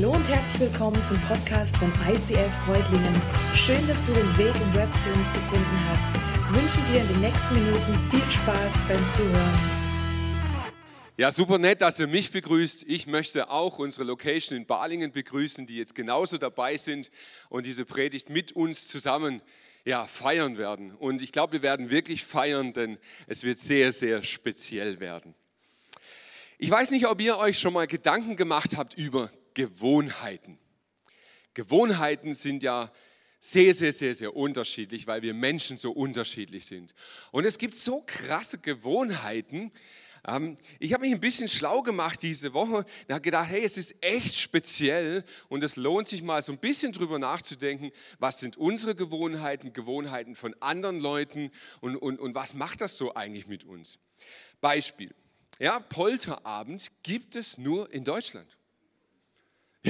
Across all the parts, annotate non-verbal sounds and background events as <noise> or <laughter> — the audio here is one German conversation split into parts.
Hallo und herzlich willkommen zum Podcast von ICF Freudlingen. Schön, dass du den Weg im Web zu uns gefunden hast. Ich wünsche dir in den nächsten Minuten viel Spaß beim Zuhören. Ja, super nett, dass ihr mich begrüßt. Ich möchte auch unsere Location in Balingen begrüßen, die jetzt genauso dabei sind und diese Predigt mit uns zusammen ja, feiern werden. Und ich glaube, wir werden wirklich feiern, denn es wird sehr, sehr speziell werden. Ich weiß nicht, ob ihr euch schon mal Gedanken gemacht habt über Gewohnheiten. Gewohnheiten sind ja sehr, sehr, sehr, sehr unterschiedlich, weil wir Menschen so unterschiedlich sind. Und es gibt so krasse Gewohnheiten. Ähm, ich habe mich ein bisschen schlau gemacht diese Woche und habe gedacht, hey, es ist echt speziell und es lohnt sich mal so ein bisschen drüber nachzudenken, was sind unsere Gewohnheiten, Gewohnheiten von anderen Leuten und, und, und was macht das so eigentlich mit uns? Beispiel. Ja, Polterabend gibt es nur in Deutschland.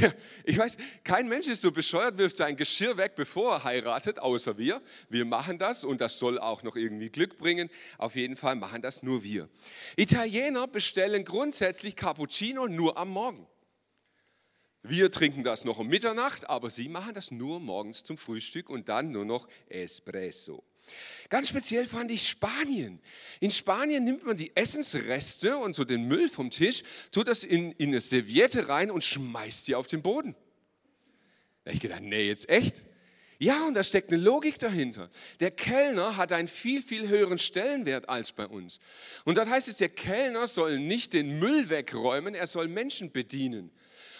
Ja, ich weiß, kein Mensch ist so bescheuert, wirft sein Geschirr weg, bevor er heiratet, außer wir. Wir machen das und das soll auch noch irgendwie Glück bringen. Auf jeden Fall machen das nur wir. Italiener bestellen grundsätzlich Cappuccino nur am Morgen. Wir trinken das noch um Mitternacht, aber sie machen das nur morgens zum Frühstück und dann nur noch Espresso. Ganz speziell fand ich Spanien. In Spanien nimmt man die Essensreste und so den Müll vom Tisch, tut das in, in eine Serviette rein und schmeißt die auf den Boden. Da ich gedacht, nee, jetzt echt? Ja, und da steckt eine Logik dahinter. Der Kellner hat einen viel, viel höheren Stellenwert als bei uns. Und dort heißt es, der Kellner soll nicht den Müll wegräumen, er soll Menschen bedienen.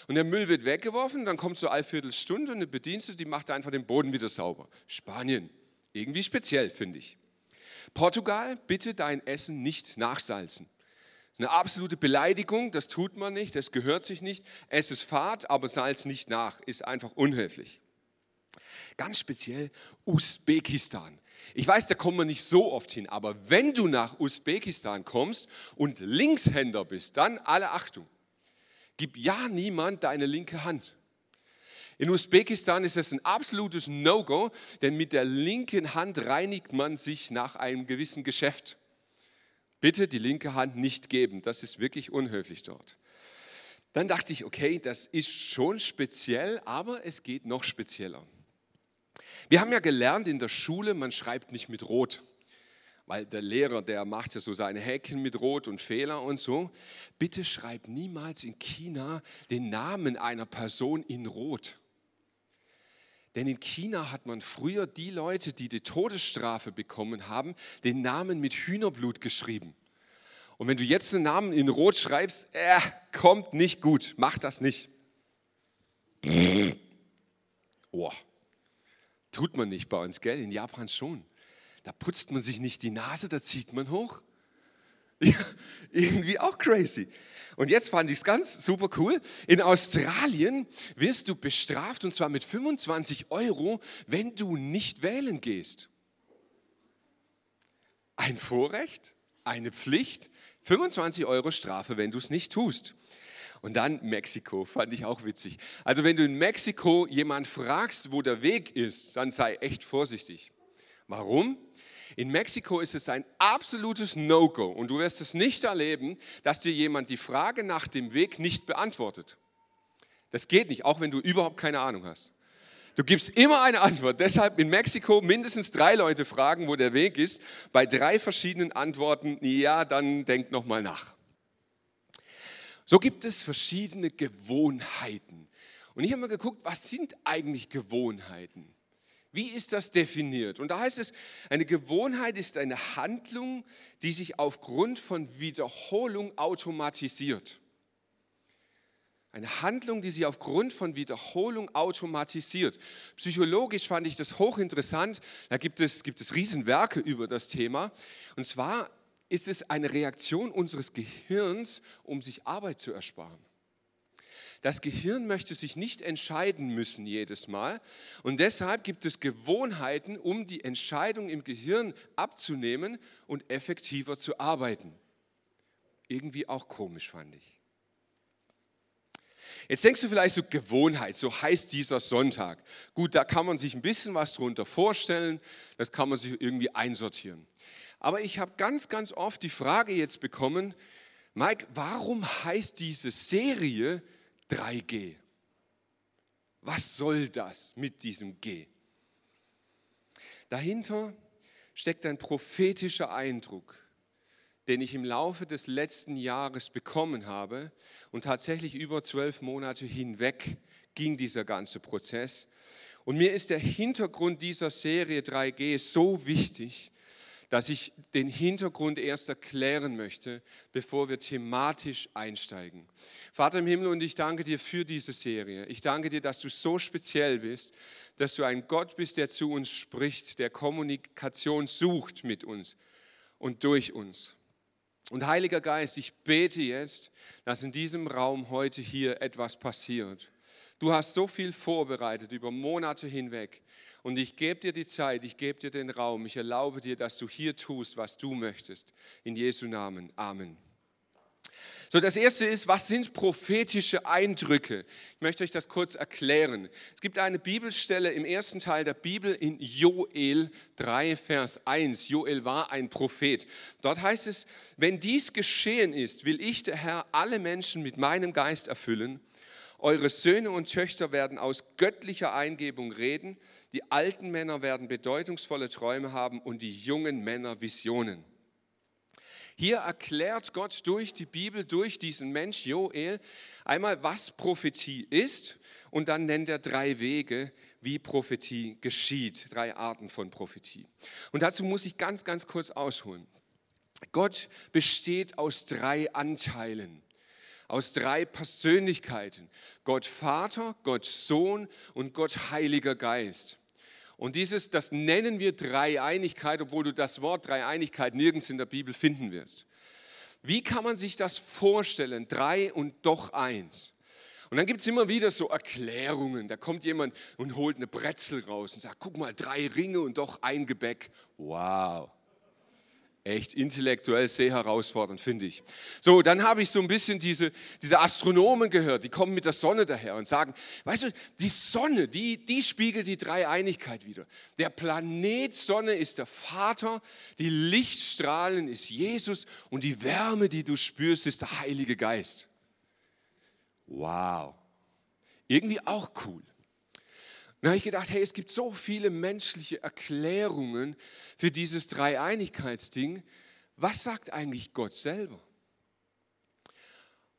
Und der Müll wird weggeworfen, dann kommt so alle Viertelstunde eine Bedienstete, die macht einfach den Boden wieder sauber. Spanien. Irgendwie speziell, finde ich. Portugal, bitte dein Essen nicht nachsalzen. Eine absolute Beleidigung, das tut man nicht, das gehört sich nicht. Es ist Fahrt, aber Salz nicht nach, ist einfach unhöflich. Ganz speziell Usbekistan. Ich weiß, da kommen wir nicht so oft hin, aber wenn du nach Usbekistan kommst und Linkshänder bist, dann alle Achtung. Gib ja niemand deine linke Hand. In Usbekistan ist das ein absolutes No-Go, denn mit der linken Hand reinigt man sich nach einem gewissen Geschäft. Bitte die linke Hand nicht geben, das ist wirklich unhöflich dort. Dann dachte ich, okay, das ist schon speziell, aber es geht noch spezieller. Wir haben ja gelernt in der Schule, man schreibt nicht mit Rot, weil der Lehrer, der macht ja so seine Häkchen mit Rot und Fehler und so. Bitte schreib niemals in China den Namen einer Person in Rot. Denn in China hat man früher die Leute, die die Todesstrafe bekommen haben, den Namen mit Hühnerblut geschrieben. Und wenn du jetzt den Namen in Rot schreibst, äh, kommt nicht gut, mach das nicht. Oh, tut man nicht bei uns, gell? In Japan schon. Da putzt man sich nicht die Nase, da zieht man hoch. Ja, irgendwie auch crazy. Und jetzt fand ich es ganz super cool. In Australien wirst du bestraft und zwar mit 25 Euro, wenn du nicht wählen gehst. Ein Vorrecht, eine Pflicht, 25 Euro Strafe, wenn du es nicht tust. Und dann Mexiko, fand ich auch witzig. Also wenn du in Mexiko jemand fragst, wo der Weg ist, dann sei echt vorsichtig. Warum? In Mexiko ist es ein absolutes No-Go und du wirst es nicht erleben, dass dir jemand die Frage nach dem Weg nicht beantwortet. Das geht nicht, auch wenn du überhaupt keine Ahnung hast. Du gibst immer eine Antwort. Deshalb in Mexiko mindestens drei Leute fragen, wo der Weg ist. Bei drei verschiedenen Antworten, ja, dann denk noch mal nach. So gibt es verschiedene Gewohnheiten. Und ich habe mal geguckt, was sind eigentlich Gewohnheiten? Wie ist das definiert? Und da heißt es, eine Gewohnheit ist eine Handlung, die sich aufgrund von Wiederholung automatisiert. Eine Handlung, die sich aufgrund von Wiederholung automatisiert. Psychologisch fand ich das hochinteressant. Da gibt es, gibt es Riesenwerke über das Thema. Und zwar ist es eine Reaktion unseres Gehirns, um sich Arbeit zu ersparen. Das Gehirn möchte sich nicht entscheiden müssen jedes Mal. Und deshalb gibt es Gewohnheiten, um die Entscheidung im Gehirn abzunehmen und effektiver zu arbeiten. Irgendwie auch komisch fand ich. Jetzt denkst du vielleicht so Gewohnheit, so heißt dieser Sonntag. Gut, da kann man sich ein bisschen was drunter vorstellen, das kann man sich irgendwie einsortieren. Aber ich habe ganz, ganz oft die Frage jetzt bekommen, Mike, warum heißt diese Serie 3G. Was soll das mit diesem G? Dahinter steckt ein prophetischer Eindruck, den ich im Laufe des letzten Jahres bekommen habe. Und tatsächlich über zwölf Monate hinweg ging dieser ganze Prozess. Und mir ist der Hintergrund dieser Serie 3G so wichtig, dass ich den Hintergrund erst erklären möchte, bevor wir thematisch einsteigen. Vater im Himmel, und ich danke dir für diese Serie. Ich danke dir, dass du so speziell bist, dass du ein Gott bist, der zu uns spricht, der Kommunikation sucht mit uns und durch uns. Und Heiliger Geist, ich bete jetzt, dass in diesem Raum heute hier etwas passiert. Du hast so viel vorbereitet über Monate hinweg. Und ich gebe dir die Zeit, ich gebe dir den Raum, ich erlaube dir, dass du hier tust, was du möchtest. In Jesu Namen. Amen. So, das erste ist, was sind prophetische Eindrücke? Ich möchte euch das kurz erklären. Es gibt eine Bibelstelle im ersten Teil der Bibel in Joel 3, Vers 1. Joel war ein Prophet. Dort heißt es, wenn dies geschehen ist, will ich, der Herr, alle Menschen mit meinem Geist erfüllen. Eure Söhne und Töchter werden aus göttlicher Eingebung reden die alten Männer werden bedeutungsvolle Träume haben und die jungen Männer Visionen. Hier erklärt Gott durch die Bibel, durch diesen Mensch Joel, einmal, was Prophetie ist und dann nennt er drei Wege, wie Prophetie geschieht, drei Arten von Prophetie. Und dazu muss ich ganz, ganz kurz ausholen. Gott besteht aus drei Anteilen aus drei Persönlichkeiten. Gott Vater, Gott Sohn und Gott Heiliger Geist. Und dieses, das nennen wir Dreieinigkeit, obwohl du das Wort Dreieinigkeit nirgends in der Bibel finden wirst. Wie kann man sich das vorstellen? Drei und doch eins. Und dann gibt es immer wieder so Erklärungen. Da kommt jemand und holt eine Brezel raus und sagt, guck mal, drei Ringe und doch ein Gebäck. Wow echt intellektuell sehr herausfordernd, finde ich. So, dann habe ich so ein bisschen diese, diese Astronomen gehört, die kommen mit der Sonne daher und sagen, weißt du, die Sonne, die, die spiegelt die Dreieinigkeit wieder. Der Planet Sonne ist der Vater, die Lichtstrahlen ist Jesus und die Wärme, die du spürst, ist der Heilige Geist. Wow. Irgendwie auch cool. Dann habe ich gedacht, hey, es gibt so viele menschliche Erklärungen für dieses Dreieinigkeitsding. Was sagt eigentlich Gott selber?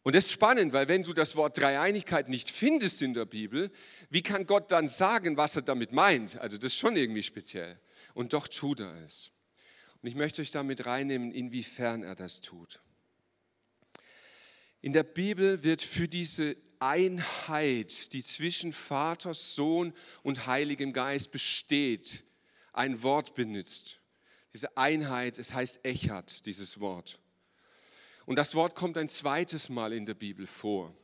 Und das ist spannend, weil wenn du das Wort Dreieinigkeit nicht findest in der Bibel, wie kann Gott dann sagen, was er damit meint? Also das ist schon irgendwie speziell. Und doch tut er es. Und ich möchte euch damit reinnehmen, inwiefern er das tut. In der Bibel wird für diese Einheit, die zwischen Vater, Sohn und Heiligem Geist besteht, ein Wort benutzt. Diese Einheit, es heißt Echad, dieses Wort. Und das Wort kommt ein zweites Mal in der Bibel vor.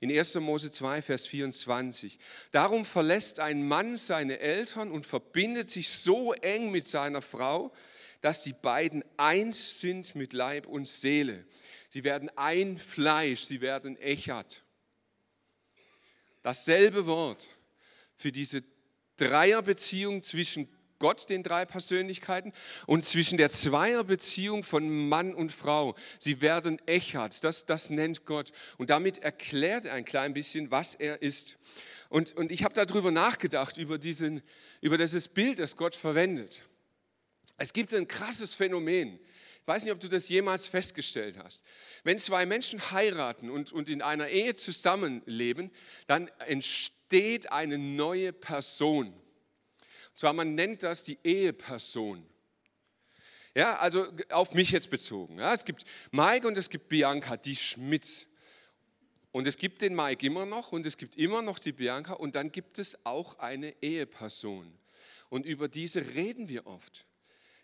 In 1. Mose 2, Vers 24. Darum verlässt ein Mann seine Eltern und verbindet sich so eng mit seiner Frau, dass die beiden eins sind mit Leib und Seele. Sie werden ein Fleisch, sie werden Echad. Dasselbe Wort für diese Dreierbeziehung zwischen Gott, den drei Persönlichkeiten, und zwischen der Zweierbeziehung von Mann und Frau. Sie werden Echad, das, das nennt Gott. Und damit erklärt er ein klein bisschen, was er ist. Und, und ich habe darüber nachgedacht, über, diesen, über dieses Bild, das Gott verwendet. Es gibt ein krasses Phänomen. Ich weiß nicht, ob du das jemals festgestellt hast. Wenn zwei Menschen heiraten und, und in einer Ehe zusammenleben, dann entsteht eine neue Person. Und zwar, man nennt das die Eheperson. Ja, also auf mich jetzt bezogen. Ja, es gibt Mike und es gibt Bianca, die Schmitz. Und es gibt den Mike immer noch und es gibt immer noch die Bianca und dann gibt es auch eine Eheperson. Und über diese reden wir oft.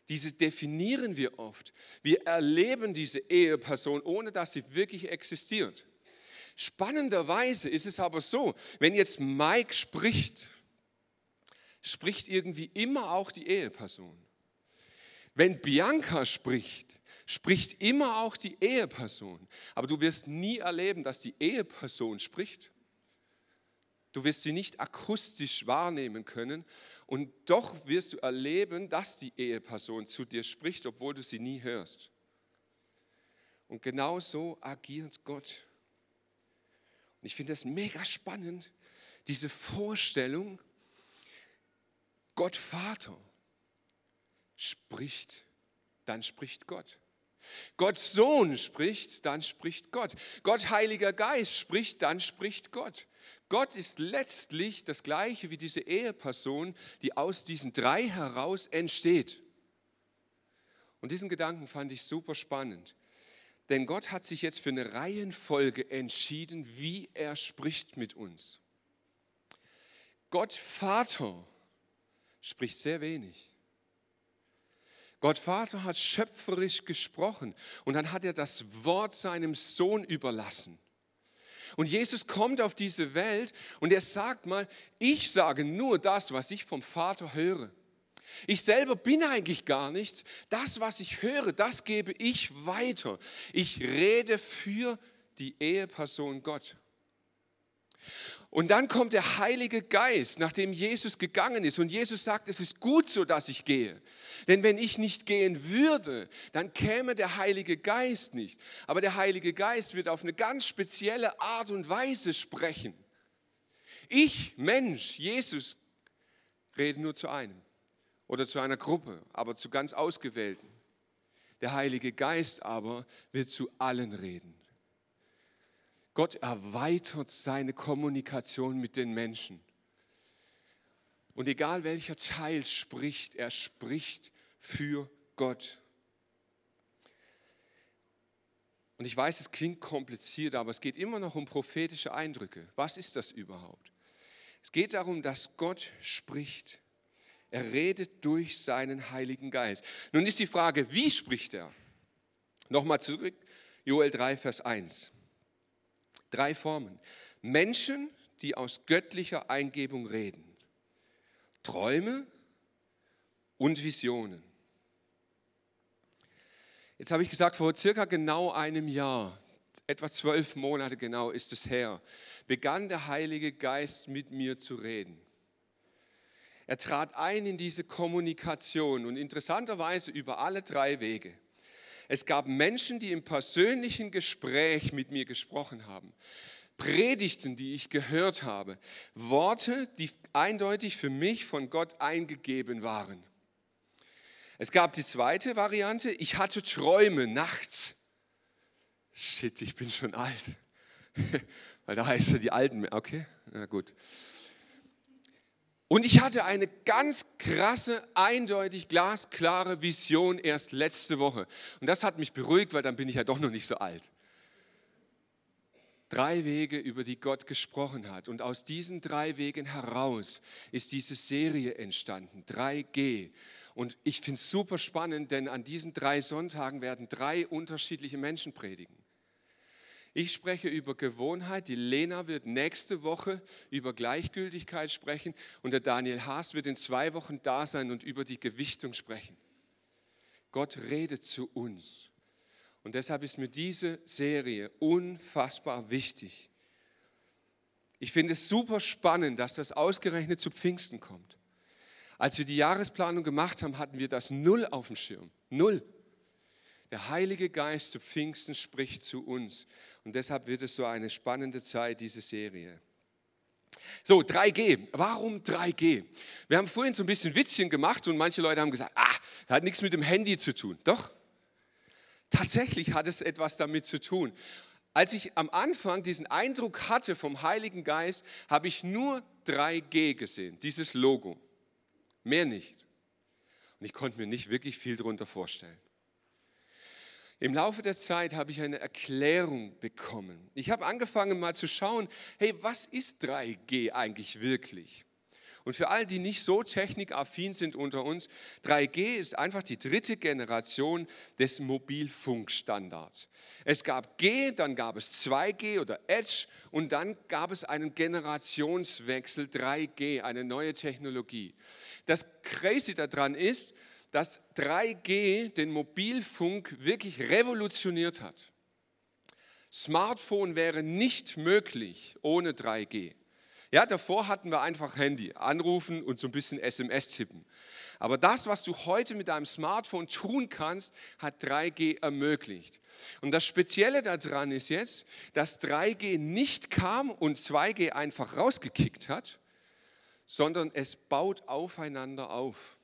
Diese definieren wir oft. Wir erleben diese Eheperson, ohne dass sie wirklich existiert. Spannenderweise ist es aber so, wenn jetzt Mike spricht, spricht irgendwie immer auch die Eheperson. Wenn Bianca spricht, spricht immer auch die Eheperson. Aber du wirst nie erleben, dass die Eheperson spricht. Du wirst sie nicht akustisch wahrnehmen können und doch wirst du erleben, dass die Eheperson zu dir spricht, obwohl du sie nie hörst. Und genau so agiert Gott. Und ich finde es mega spannend, Diese Vorstellung, Gott Vater spricht, dann spricht Gott. Gott Sohn spricht, dann spricht Gott. Gott Heiliger Geist spricht, dann spricht Gott. Gott ist letztlich das gleiche wie diese Eheperson, die aus diesen drei heraus entsteht. Und diesen Gedanken fand ich super spannend. Denn Gott hat sich jetzt für eine Reihenfolge entschieden, wie er spricht mit uns. Gott Vater spricht sehr wenig. Gott Vater hat schöpferisch gesprochen und dann hat er das Wort seinem Sohn überlassen. Und Jesus kommt auf diese Welt und er sagt mal, ich sage nur das, was ich vom Vater höre. Ich selber bin eigentlich gar nichts. Das, was ich höre, das gebe ich weiter. Ich rede für die Eheperson Gott. Und dann kommt der Heilige Geist, nachdem Jesus gegangen ist. Und Jesus sagt, es ist gut so, dass ich gehe. Denn wenn ich nicht gehen würde, dann käme der Heilige Geist nicht. Aber der Heilige Geist wird auf eine ganz spezielle Art und Weise sprechen. Ich, Mensch, Jesus, rede nur zu einem oder zu einer Gruppe, aber zu ganz ausgewählten. Der Heilige Geist aber wird zu allen reden. Gott erweitert seine Kommunikation mit den Menschen. Und egal welcher Teil spricht, er spricht für Gott. Und ich weiß, es klingt kompliziert, aber es geht immer noch um prophetische Eindrücke. Was ist das überhaupt? Es geht darum, dass Gott spricht. Er redet durch seinen Heiligen Geist. Nun ist die Frage, wie spricht er? Nochmal zurück, Joel 3, Vers 1. Drei Formen. Menschen, die aus göttlicher Eingebung reden. Träume und Visionen. Jetzt habe ich gesagt, vor circa genau einem Jahr, etwa zwölf Monate genau ist es her, begann der Heilige Geist mit mir zu reden. Er trat ein in diese Kommunikation und interessanterweise über alle drei Wege. Es gab Menschen, die im persönlichen Gespräch mit mir gesprochen haben. Predigten, die ich gehört habe. Worte, die eindeutig für mich von Gott eingegeben waren. Es gab die zweite Variante. Ich hatte Träume nachts. Shit, ich bin schon alt. <laughs> Weil da heißt es die Alten. Okay, na gut. Und ich hatte eine ganz krasse, eindeutig glasklare Vision erst letzte Woche. Und das hat mich beruhigt, weil dann bin ich ja doch noch nicht so alt. Drei Wege, über die Gott gesprochen hat. Und aus diesen drei Wegen heraus ist diese Serie entstanden, 3G. Und ich finde es super spannend, denn an diesen drei Sonntagen werden drei unterschiedliche Menschen predigen. Ich spreche über Gewohnheit. Die Lena wird nächste Woche über Gleichgültigkeit sprechen und der Daniel Haas wird in zwei Wochen da sein und über die Gewichtung sprechen. Gott redet zu uns. Und deshalb ist mir diese Serie unfassbar wichtig. Ich finde es super spannend, dass das ausgerechnet zu Pfingsten kommt. Als wir die Jahresplanung gemacht haben, hatten wir das null auf dem Schirm. Null. Der Heilige Geist zu Pfingsten spricht zu uns. Und deshalb wird es so eine spannende Zeit, diese Serie. So, 3G. Warum 3G? Wir haben vorhin so ein bisschen Witzchen gemacht und manche Leute haben gesagt, ah, hat nichts mit dem Handy zu tun. Doch, tatsächlich hat es etwas damit zu tun. Als ich am Anfang diesen Eindruck hatte vom Heiligen Geist, habe ich nur 3G gesehen, dieses Logo. Mehr nicht. Und ich konnte mir nicht wirklich viel darunter vorstellen. Im Laufe der Zeit habe ich eine Erklärung bekommen. Ich habe angefangen mal zu schauen, hey, was ist 3G eigentlich wirklich? Und für all die nicht so technikaffin sind unter uns, 3G ist einfach die dritte Generation des Mobilfunkstandards. Es gab G, dann gab es 2G oder Edge und dann gab es einen Generationswechsel 3G, eine neue Technologie. Das Crazy daran ist, dass 3G den Mobilfunk wirklich revolutioniert hat. Smartphone wäre nicht möglich ohne 3G. Ja, davor hatten wir einfach Handy, anrufen und so ein bisschen SMS tippen. Aber das, was du heute mit deinem Smartphone tun kannst, hat 3G ermöglicht. Und das Spezielle daran ist jetzt, dass 3G nicht kam und 2G einfach rausgekickt hat, sondern es baut aufeinander auf.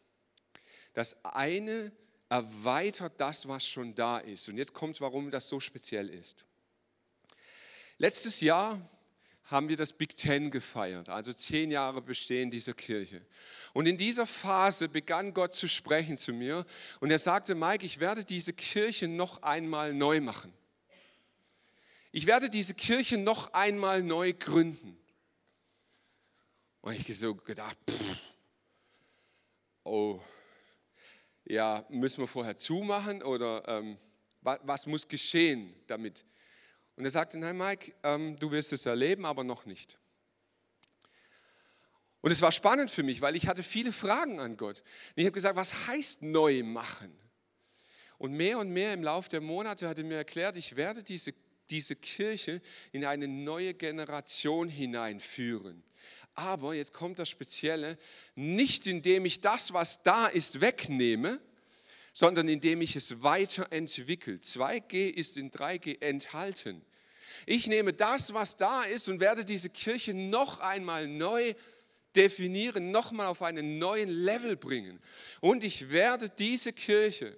Das eine erweitert das, was schon da ist. Und jetzt kommt, warum das so speziell ist. Letztes Jahr haben wir das Big Ten gefeiert, also zehn Jahre Bestehen dieser Kirche. Und in dieser Phase begann Gott zu sprechen zu mir und er sagte, Mike, ich werde diese Kirche noch einmal neu machen. Ich werde diese Kirche noch einmal neu gründen. Und ich so gedacht, pff, oh, ja, müssen wir vorher zumachen oder ähm, was, was muss geschehen damit? Und er sagte, nein Mike, ähm, du wirst es erleben, aber noch nicht. Und es war spannend für mich, weil ich hatte viele Fragen an Gott. Und ich habe gesagt, was heißt neu machen? Und mehr und mehr im Laufe der Monate hat er mir erklärt, ich werde diese, diese Kirche in eine neue Generation hineinführen. Aber jetzt kommt das Spezielle, nicht indem ich das, was da ist, wegnehme, sondern indem ich es weiterentwickle. 2G ist in 3G enthalten. Ich nehme das, was da ist und werde diese Kirche noch einmal neu definieren, noch mal auf einen neuen Level bringen. Und ich werde diese Kirche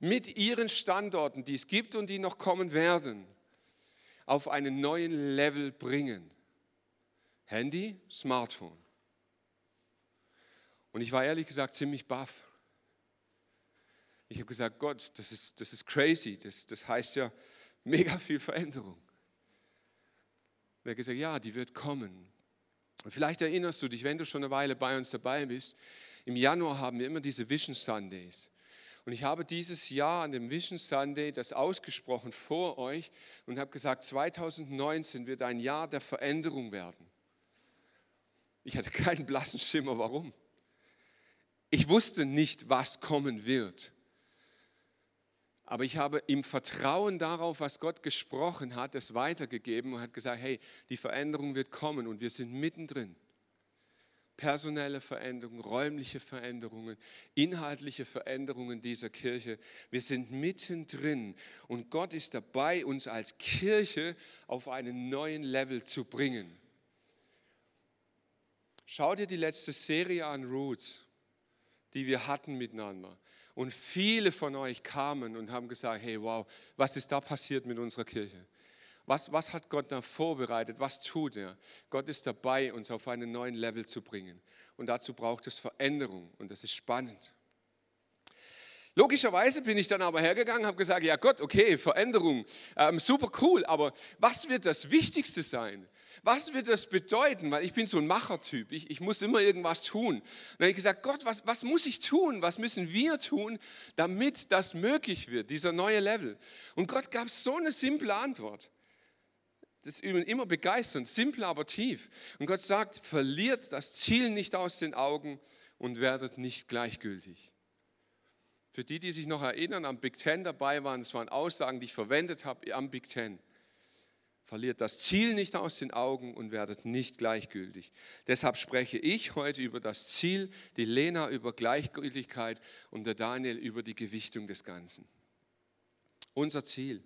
mit ihren Standorten, die es gibt und die noch kommen werden, auf einen neuen Level bringen. Handy, Smartphone. Und ich war ehrlich gesagt ziemlich baff. Ich habe gesagt, Gott, das ist, das ist crazy, das, das heißt ja mega viel Veränderung. Und er hat gesagt, ja, die wird kommen. Und vielleicht erinnerst du dich, wenn du schon eine Weile bei uns dabei bist, im Januar haben wir immer diese Vision Sundays. Und ich habe dieses Jahr an dem Vision Sunday das ausgesprochen vor euch und habe gesagt, 2019 wird ein Jahr der Veränderung werden. Ich hatte keinen blassen Schimmer, warum. Ich wusste nicht, was kommen wird. Aber ich habe im Vertrauen darauf, was Gott gesprochen hat, es weitergegeben und hat gesagt, hey, die Veränderung wird kommen und wir sind mittendrin. Personelle Veränderungen, räumliche Veränderungen, inhaltliche Veränderungen dieser Kirche. Wir sind mittendrin und Gott ist dabei, uns als Kirche auf einen neuen Level zu bringen. Schau dir die letzte Serie an Roots, die wir hatten miteinander. Und viele von euch kamen und haben gesagt, hey, wow, was ist da passiert mit unserer Kirche? Was, was hat Gott da vorbereitet? Was tut er? Gott ist dabei, uns auf einen neuen Level zu bringen. Und dazu braucht es Veränderung. Und das ist spannend. Logischerweise bin ich dann aber hergegangen, habe gesagt, ja Gott, okay, Veränderung, ähm, super cool, aber was wird das Wichtigste sein? Was wird das bedeuten? Weil ich bin so ein Machertyp, ich, ich muss immer irgendwas tun. Und dann habe ich gesagt, Gott, was, was muss ich tun? Was müssen wir tun, damit das möglich wird, dieser neue Level? Und Gott gab so eine simple Antwort. Das ist immer begeisternd, simpel, aber tief. Und Gott sagt, verliert das Ziel nicht aus den Augen und werdet nicht gleichgültig. Für die, die sich noch erinnern, am Big Ten dabei waren, das waren Aussagen, die ich verwendet habe am Big Ten. Verliert das Ziel nicht aus den Augen und werdet nicht gleichgültig. Deshalb spreche ich heute über das Ziel, die Lena über Gleichgültigkeit und der Daniel über die Gewichtung des Ganzen. Unser Ziel.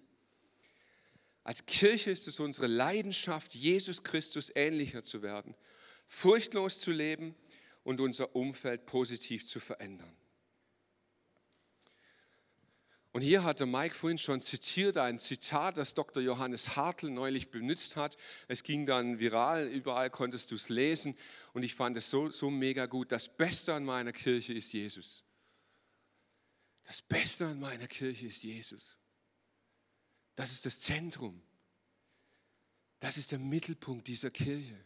Als Kirche ist es unsere Leidenschaft, Jesus Christus ähnlicher zu werden, furchtlos zu leben und unser Umfeld positiv zu verändern. Und hier hatte Mike vorhin schon zitiert, ein Zitat, das Dr. Johannes Hartl neulich benutzt hat. Es ging dann viral, überall konntest du es lesen. Und ich fand es so, so mega gut. Das Beste an meiner Kirche ist Jesus. Das Beste an meiner Kirche ist Jesus. Das ist das Zentrum. Das ist der Mittelpunkt dieser Kirche.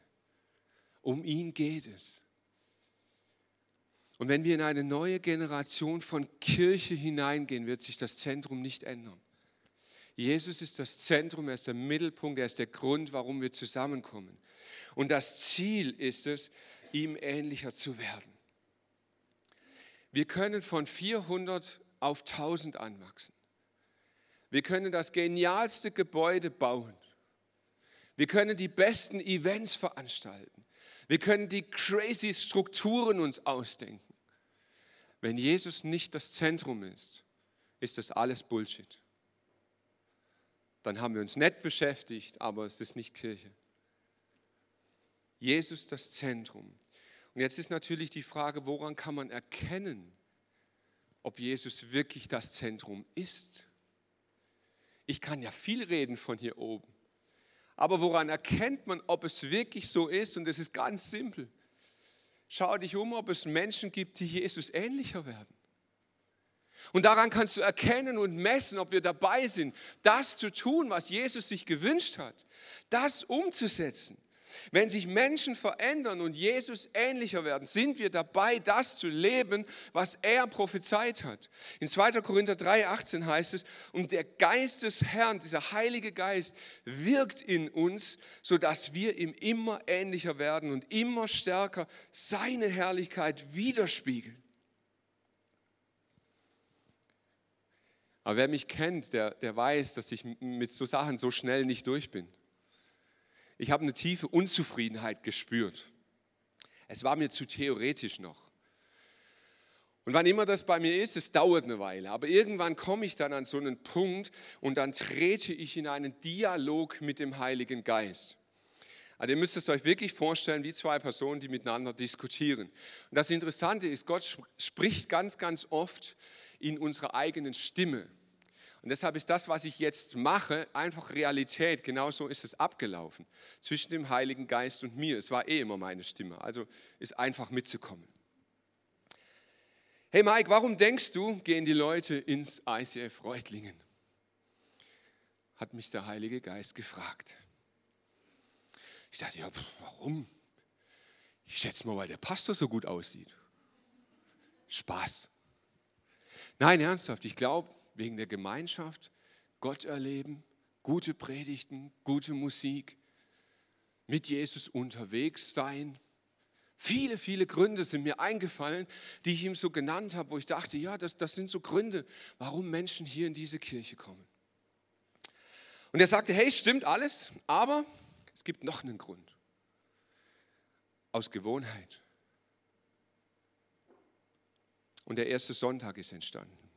Um ihn geht es. Und wenn wir in eine neue Generation von Kirche hineingehen, wird sich das Zentrum nicht ändern. Jesus ist das Zentrum, er ist der Mittelpunkt, er ist der Grund, warum wir zusammenkommen. Und das Ziel ist es, ihm ähnlicher zu werden. Wir können von 400 auf 1000 anwachsen. Wir können das genialste Gebäude bauen. Wir können die besten Events veranstalten. Wir können die crazy Strukturen uns ausdenken. Wenn Jesus nicht das Zentrum ist, ist das alles Bullshit. Dann haben wir uns nett beschäftigt, aber es ist nicht Kirche. Jesus das Zentrum. Und jetzt ist natürlich die Frage, woran kann man erkennen, ob Jesus wirklich das Zentrum ist? Ich kann ja viel reden von hier oben. Aber woran erkennt man, ob es wirklich so ist? Und es ist ganz simpel. Schau dich um, ob es Menschen gibt, die Jesus ähnlicher werden. Und daran kannst du erkennen und messen, ob wir dabei sind, das zu tun, was Jesus sich gewünscht hat, das umzusetzen. Wenn sich Menschen verändern und Jesus ähnlicher werden, sind wir dabei, das zu leben, was er prophezeit hat. In 2. Korinther 3, 18 heißt es, und der Geist des Herrn, dieser Heilige Geist, wirkt in uns, sodass wir ihm immer ähnlicher werden und immer stärker seine Herrlichkeit widerspiegeln. Aber wer mich kennt, der, der weiß, dass ich mit so Sachen so schnell nicht durch bin ich habe eine tiefe Unzufriedenheit gespürt. Es war mir zu theoretisch noch. Und wann immer das bei mir ist, es dauert eine Weile, aber irgendwann komme ich dann an so einen Punkt und dann trete ich in einen Dialog mit dem Heiligen Geist. Also ihr müsst es euch wirklich vorstellen, wie zwei Personen, die miteinander diskutieren. Und das Interessante ist, Gott spricht ganz, ganz oft in unserer eigenen Stimme. Und deshalb ist das, was ich jetzt mache, einfach Realität. Genauso ist es abgelaufen zwischen dem Heiligen Geist und mir. Es war eh immer meine Stimme. Also ist einfach mitzukommen. Hey Mike, warum denkst du, gehen die Leute ins ICF Reutlingen? Hat mich der Heilige Geist gefragt. Ich dachte, ja, warum? Ich schätze mal, weil der Pastor so gut aussieht. Spaß. Nein, ernsthaft, ich glaube, wegen der Gemeinschaft, Gott erleben, gute Predigten, gute Musik, mit Jesus unterwegs sein. Viele, viele Gründe sind mir eingefallen, die ich ihm so genannt habe, wo ich dachte, ja, das, das sind so Gründe, warum Menschen hier in diese Kirche kommen. Und er sagte, hey, stimmt alles, aber es gibt noch einen Grund. Aus Gewohnheit. Und der erste Sonntag ist entstanden.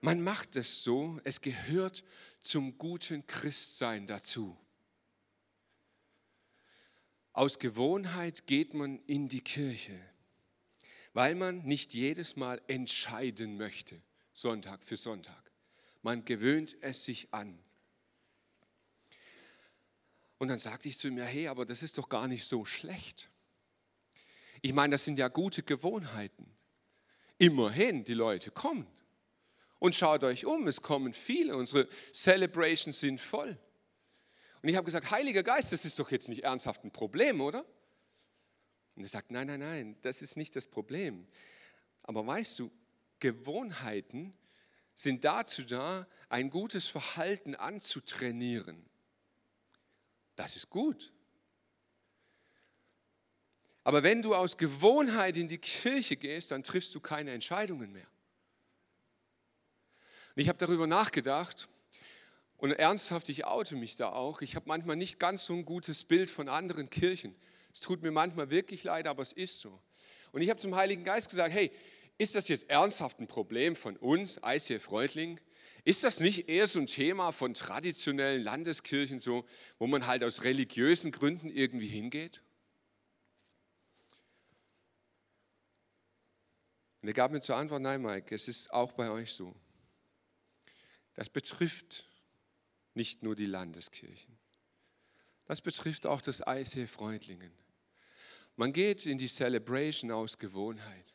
Man macht es so, es gehört zum guten Christsein dazu. Aus Gewohnheit geht man in die Kirche, weil man nicht jedes Mal entscheiden möchte, Sonntag für Sonntag. Man gewöhnt es sich an. Und dann sagte ich zu mir, hey, aber das ist doch gar nicht so schlecht. Ich meine, das sind ja gute Gewohnheiten. Immerhin, die Leute kommen. Und schaut euch um, es kommen viele, unsere Celebrations sind voll. Und ich habe gesagt, Heiliger Geist, das ist doch jetzt nicht ernsthaft ein Problem, oder? Und er sagt, nein, nein, nein, das ist nicht das Problem. Aber weißt du, Gewohnheiten sind dazu da, ein gutes Verhalten anzutrainieren. Das ist gut. Aber wenn du aus Gewohnheit in die Kirche gehst, dann triffst du keine Entscheidungen mehr. Und ich habe darüber nachgedacht und ernsthaft, ich oute mich da auch. Ich habe manchmal nicht ganz so ein gutes Bild von anderen Kirchen. Es tut mir manchmal wirklich leid, aber es ist so. Und ich habe zum Heiligen Geist gesagt, hey, ist das jetzt ernsthaft ein Problem von uns, ICF Reutling? Ist das nicht eher so ein Thema von traditionellen Landeskirchen, so, wo man halt aus religiösen Gründen irgendwie hingeht? Und er gab mir zur Antwort, nein, Mike, es ist auch bei euch so. Das betrifft nicht nur die Landeskirchen. Das betrifft auch das ICF Freudlingen. Man geht in die Celebration aus Gewohnheit.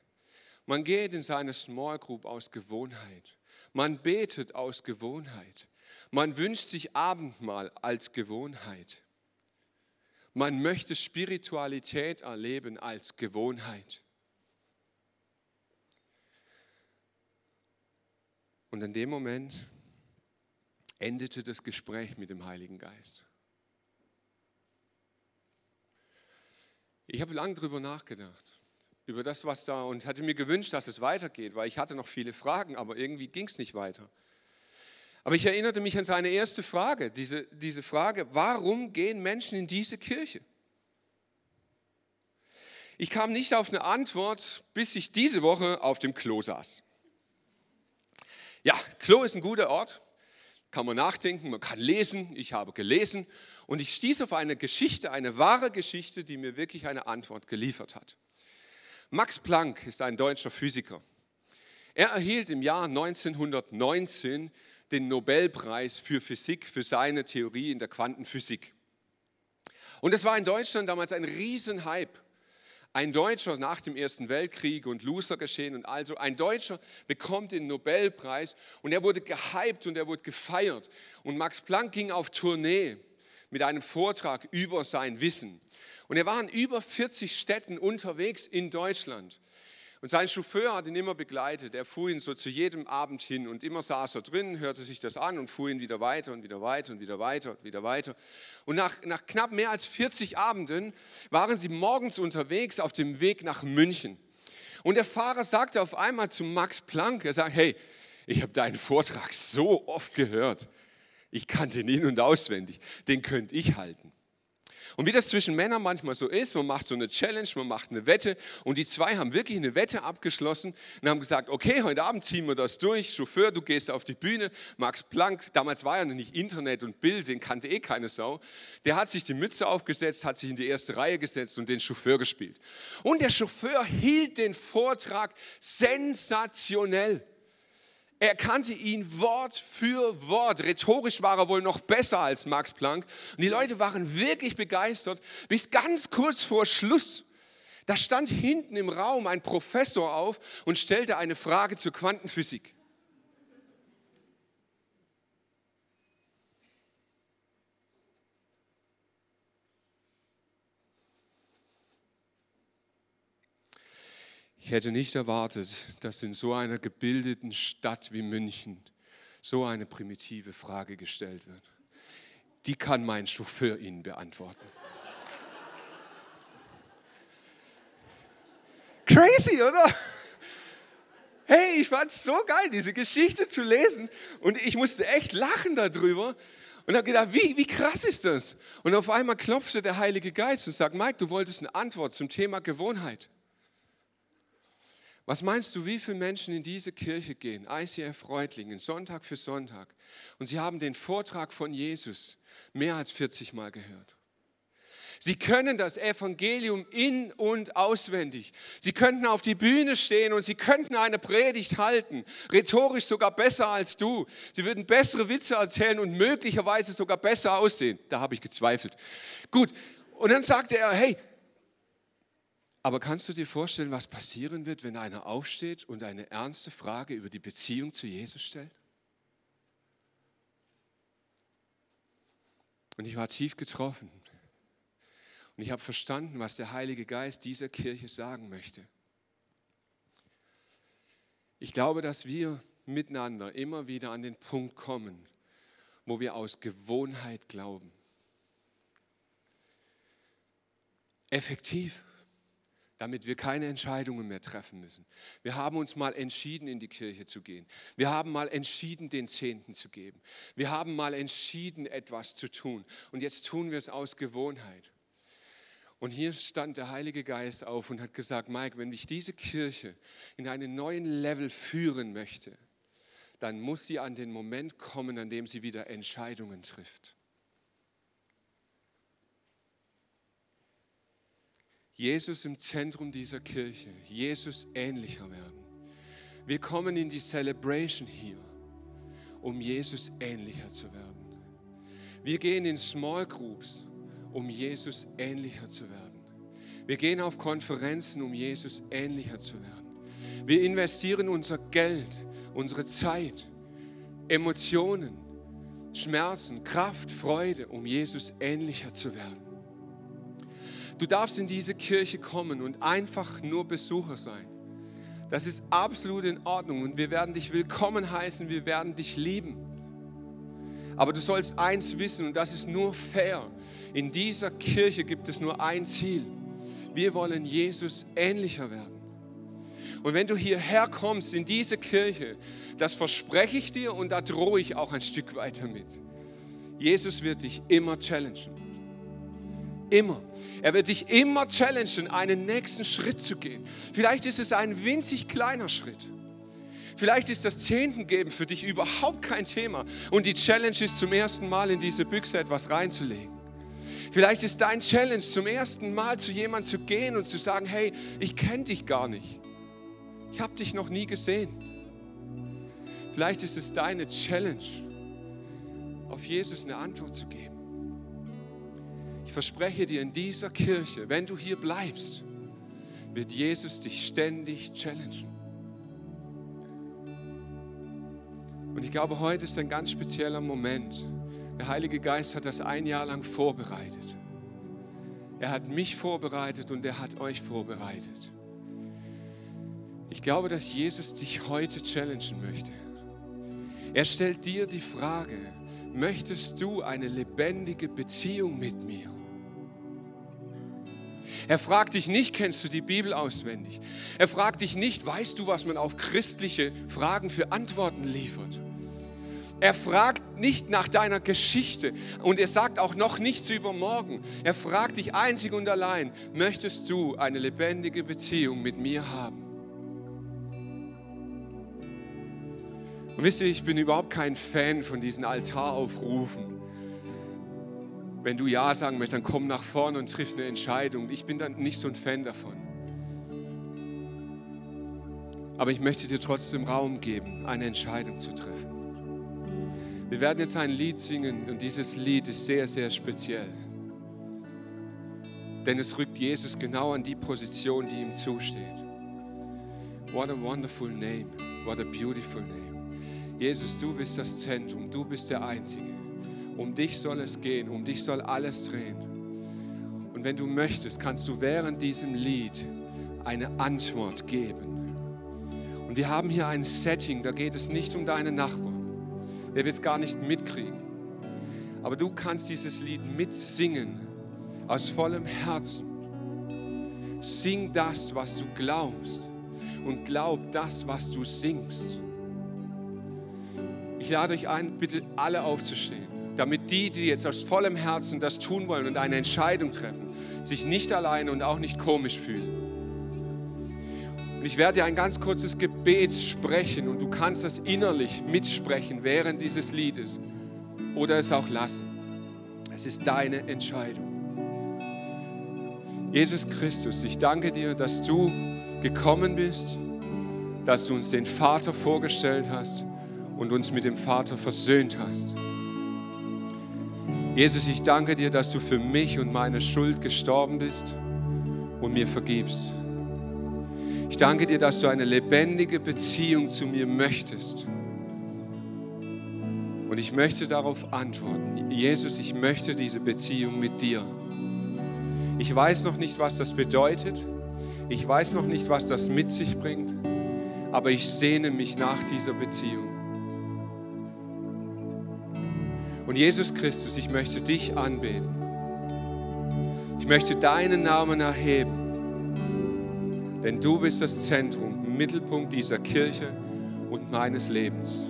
Man geht in seine Small Group aus Gewohnheit. Man betet aus Gewohnheit. Man wünscht sich Abendmahl als Gewohnheit. Man möchte Spiritualität erleben als Gewohnheit. Und in dem Moment endete das Gespräch mit dem Heiligen Geist. Ich habe lange darüber nachgedacht, über das, was da, und hatte mir gewünscht, dass es weitergeht, weil ich hatte noch viele Fragen, aber irgendwie ging es nicht weiter. Aber ich erinnerte mich an seine erste Frage, diese, diese Frage, warum gehen Menschen in diese Kirche? Ich kam nicht auf eine Antwort, bis ich diese Woche auf dem Klo saß. Ja, Klo ist ein guter Ort, kann man nachdenken, man kann lesen, ich habe gelesen und ich stieß auf eine Geschichte, eine wahre Geschichte, die mir wirklich eine Antwort geliefert hat. Max Planck ist ein deutscher Physiker. Er erhielt im Jahr 1919 den Nobelpreis für Physik für seine Theorie in der Quantenphysik. Und es war in Deutschland damals ein Riesenhype. Ein Deutscher nach dem Ersten Weltkrieg und Loser geschehen und also ein Deutscher bekommt den Nobelpreis und er wurde gehypt und er wurde gefeiert. Und Max Planck ging auf Tournee mit einem Vortrag über sein Wissen. Und er war in über 40 Städten unterwegs in Deutschland. Und sein Chauffeur hat ihn immer begleitet. Er fuhr ihn so zu jedem Abend hin und immer saß er drin, hörte sich das an und fuhr ihn wieder weiter und wieder weiter und wieder weiter und wieder weiter. Und nach, nach knapp mehr als 40 Abenden waren sie morgens unterwegs auf dem Weg nach München. Und der Fahrer sagte auf einmal zu Max Planck, er sagt, hey, ich habe deinen Vortrag so oft gehört. Ich kannte ihn in- und auswendig. Den könnte ich halten. Und wie das zwischen Männern manchmal so ist, man macht so eine Challenge, man macht eine Wette und die zwei haben wirklich eine Wette abgeschlossen und haben gesagt, okay, heute Abend ziehen wir das durch, Chauffeur, du gehst auf die Bühne, Max Planck, damals war ja noch nicht Internet und Bild, den kannte eh keine Sau, der hat sich die Mütze aufgesetzt, hat sich in die erste Reihe gesetzt und den Chauffeur gespielt. Und der Chauffeur hielt den Vortrag sensationell. Er kannte ihn Wort für Wort. Rhetorisch war er wohl noch besser als Max Planck. Und die Leute waren wirklich begeistert, bis ganz kurz vor Schluss. Da stand hinten im Raum ein Professor auf und stellte eine Frage zur Quantenphysik. Ich hätte nicht erwartet, dass in so einer gebildeten Stadt wie München so eine primitive Frage gestellt wird. Die kann mein Chauffeur Ihnen beantworten. Crazy, oder? Hey, ich fand es so geil, diese Geschichte zu lesen und ich musste echt lachen darüber und habe gedacht, wie, wie krass ist das? Und auf einmal klopfte der Heilige Geist und sagt, Mike, du wolltest eine Antwort zum Thema Gewohnheit. Was meinst du, wie viele Menschen in diese Kirche gehen, ICF Reutlingen, Sonntag für Sonntag, und sie haben den Vortrag von Jesus mehr als 40 Mal gehört? Sie können das Evangelium in und auswendig. Sie könnten auf die Bühne stehen und sie könnten eine Predigt halten, rhetorisch sogar besser als du. Sie würden bessere Witze erzählen und möglicherweise sogar besser aussehen. Da habe ich gezweifelt. Gut, und dann sagte er, hey, aber kannst du dir vorstellen, was passieren wird, wenn einer aufsteht und eine ernste Frage über die Beziehung zu Jesus stellt? Und ich war tief getroffen. Und ich habe verstanden, was der Heilige Geist dieser Kirche sagen möchte. Ich glaube, dass wir miteinander immer wieder an den Punkt kommen, wo wir aus Gewohnheit glauben. Effektiv damit wir keine Entscheidungen mehr treffen müssen. Wir haben uns mal entschieden, in die Kirche zu gehen. Wir haben mal entschieden, den Zehnten zu geben. Wir haben mal entschieden, etwas zu tun. Und jetzt tun wir es aus Gewohnheit. Und hier stand der Heilige Geist auf und hat gesagt, Mike, wenn ich diese Kirche in einen neuen Level führen möchte, dann muss sie an den Moment kommen, an dem sie wieder Entscheidungen trifft. Jesus im Zentrum dieser Kirche, Jesus ähnlicher werden. Wir kommen in die Celebration hier, um Jesus ähnlicher zu werden. Wir gehen in Small Groups, um Jesus ähnlicher zu werden. Wir gehen auf Konferenzen, um Jesus ähnlicher zu werden. Wir investieren unser Geld, unsere Zeit, Emotionen, Schmerzen, Kraft, Freude, um Jesus ähnlicher zu werden. Du darfst in diese Kirche kommen und einfach nur Besucher sein. Das ist absolut in Ordnung und wir werden dich willkommen heißen, wir werden dich lieben. Aber du sollst eins wissen und das ist nur fair. In dieser Kirche gibt es nur ein Ziel. Wir wollen Jesus ähnlicher werden. Und wenn du hierher kommst in diese Kirche, das verspreche ich dir und da drohe ich auch ein Stück weiter mit. Jesus wird dich immer challengen. Immer. Er wird dich immer challengen, einen nächsten Schritt zu gehen. Vielleicht ist es ein winzig kleiner Schritt. Vielleicht ist das Zehntengeben für dich überhaupt kein Thema und die Challenge ist zum ersten Mal in diese Büchse etwas reinzulegen. Vielleicht ist dein Challenge zum ersten Mal zu jemandem zu gehen und zu sagen, hey, ich kenne dich gar nicht. Ich habe dich noch nie gesehen. Vielleicht ist es deine Challenge, auf Jesus eine Antwort zu geben. Ich verspreche dir in dieser Kirche, wenn du hier bleibst, wird Jesus dich ständig challengen. Und ich glaube, heute ist ein ganz spezieller Moment. Der Heilige Geist hat das ein Jahr lang vorbereitet. Er hat mich vorbereitet und er hat euch vorbereitet. Ich glaube, dass Jesus dich heute challengen möchte. Er stellt dir die Frage, möchtest du eine lebendige Beziehung mit mir? Er fragt dich nicht, kennst du die Bibel auswendig? Er fragt dich nicht, weißt du, was man auf christliche Fragen für Antworten liefert? Er fragt nicht nach deiner Geschichte und er sagt auch noch nichts über morgen. Er fragt dich einzig und allein, möchtest du eine lebendige Beziehung mit mir haben? Und wisst ihr, ich bin überhaupt kein Fan von diesen Altaraufrufen. Wenn du Ja sagen möchtest, dann komm nach vorne und triff eine Entscheidung. Ich bin dann nicht so ein Fan davon. Aber ich möchte dir trotzdem Raum geben, eine Entscheidung zu treffen. Wir werden jetzt ein Lied singen und dieses Lied ist sehr, sehr speziell. Denn es rückt Jesus genau an die Position, die ihm zusteht. What a wonderful name. What a beautiful name. Jesus, du bist das Zentrum. Du bist der Einzige. Um dich soll es gehen, um dich soll alles drehen. Und wenn du möchtest, kannst du während diesem Lied eine Antwort geben. Und wir haben hier ein Setting, da geht es nicht um deine Nachbarn. Der wird es gar nicht mitkriegen. Aber du kannst dieses Lied mitsingen, aus vollem Herzen. Sing das, was du glaubst und glaub das, was du singst. Ich lade euch ein, bitte alle aufzustehen damit die, die jetzt aus vollem Herzen das tun wollen und eine Entscheidung treffen, sich nicht alleine und auch nicht komisch fühlen. Und ich werde dir ein ganz kurzes Gebet sprechen und du kannst das innerlich mitsprechen während dieses Liedes oder es auch lassen. Es ist deine Entscheidung. Jesus Christus, ich danke dir, dass du gekommen bist, dass du uns den Vater vorgestellt hast und uns mit dem Vater versöhnt hast. Jesus, ich danke dir, dass du für mich und meine Schuld gestorben bist und mir vergibst. Ich danke dir, dass du eine lebendige Beziehung zu mir möchtest. Und ich möchte darauf antworten. Jesus, ich möchte diese Beziehung mit dir. Ich weiß noch nicht, was das bedeutet. Ich weiß noch nicht, was das mit sich bringt. Aber ich sehne mich nach dieser Beziehung. Und Jesus Christus, ich möchte dich anbeten. Ich möchte deinen Namen erheben. Denn du bist das Zentrum, Mittelpunkt dieser Kirche und meines Lebens.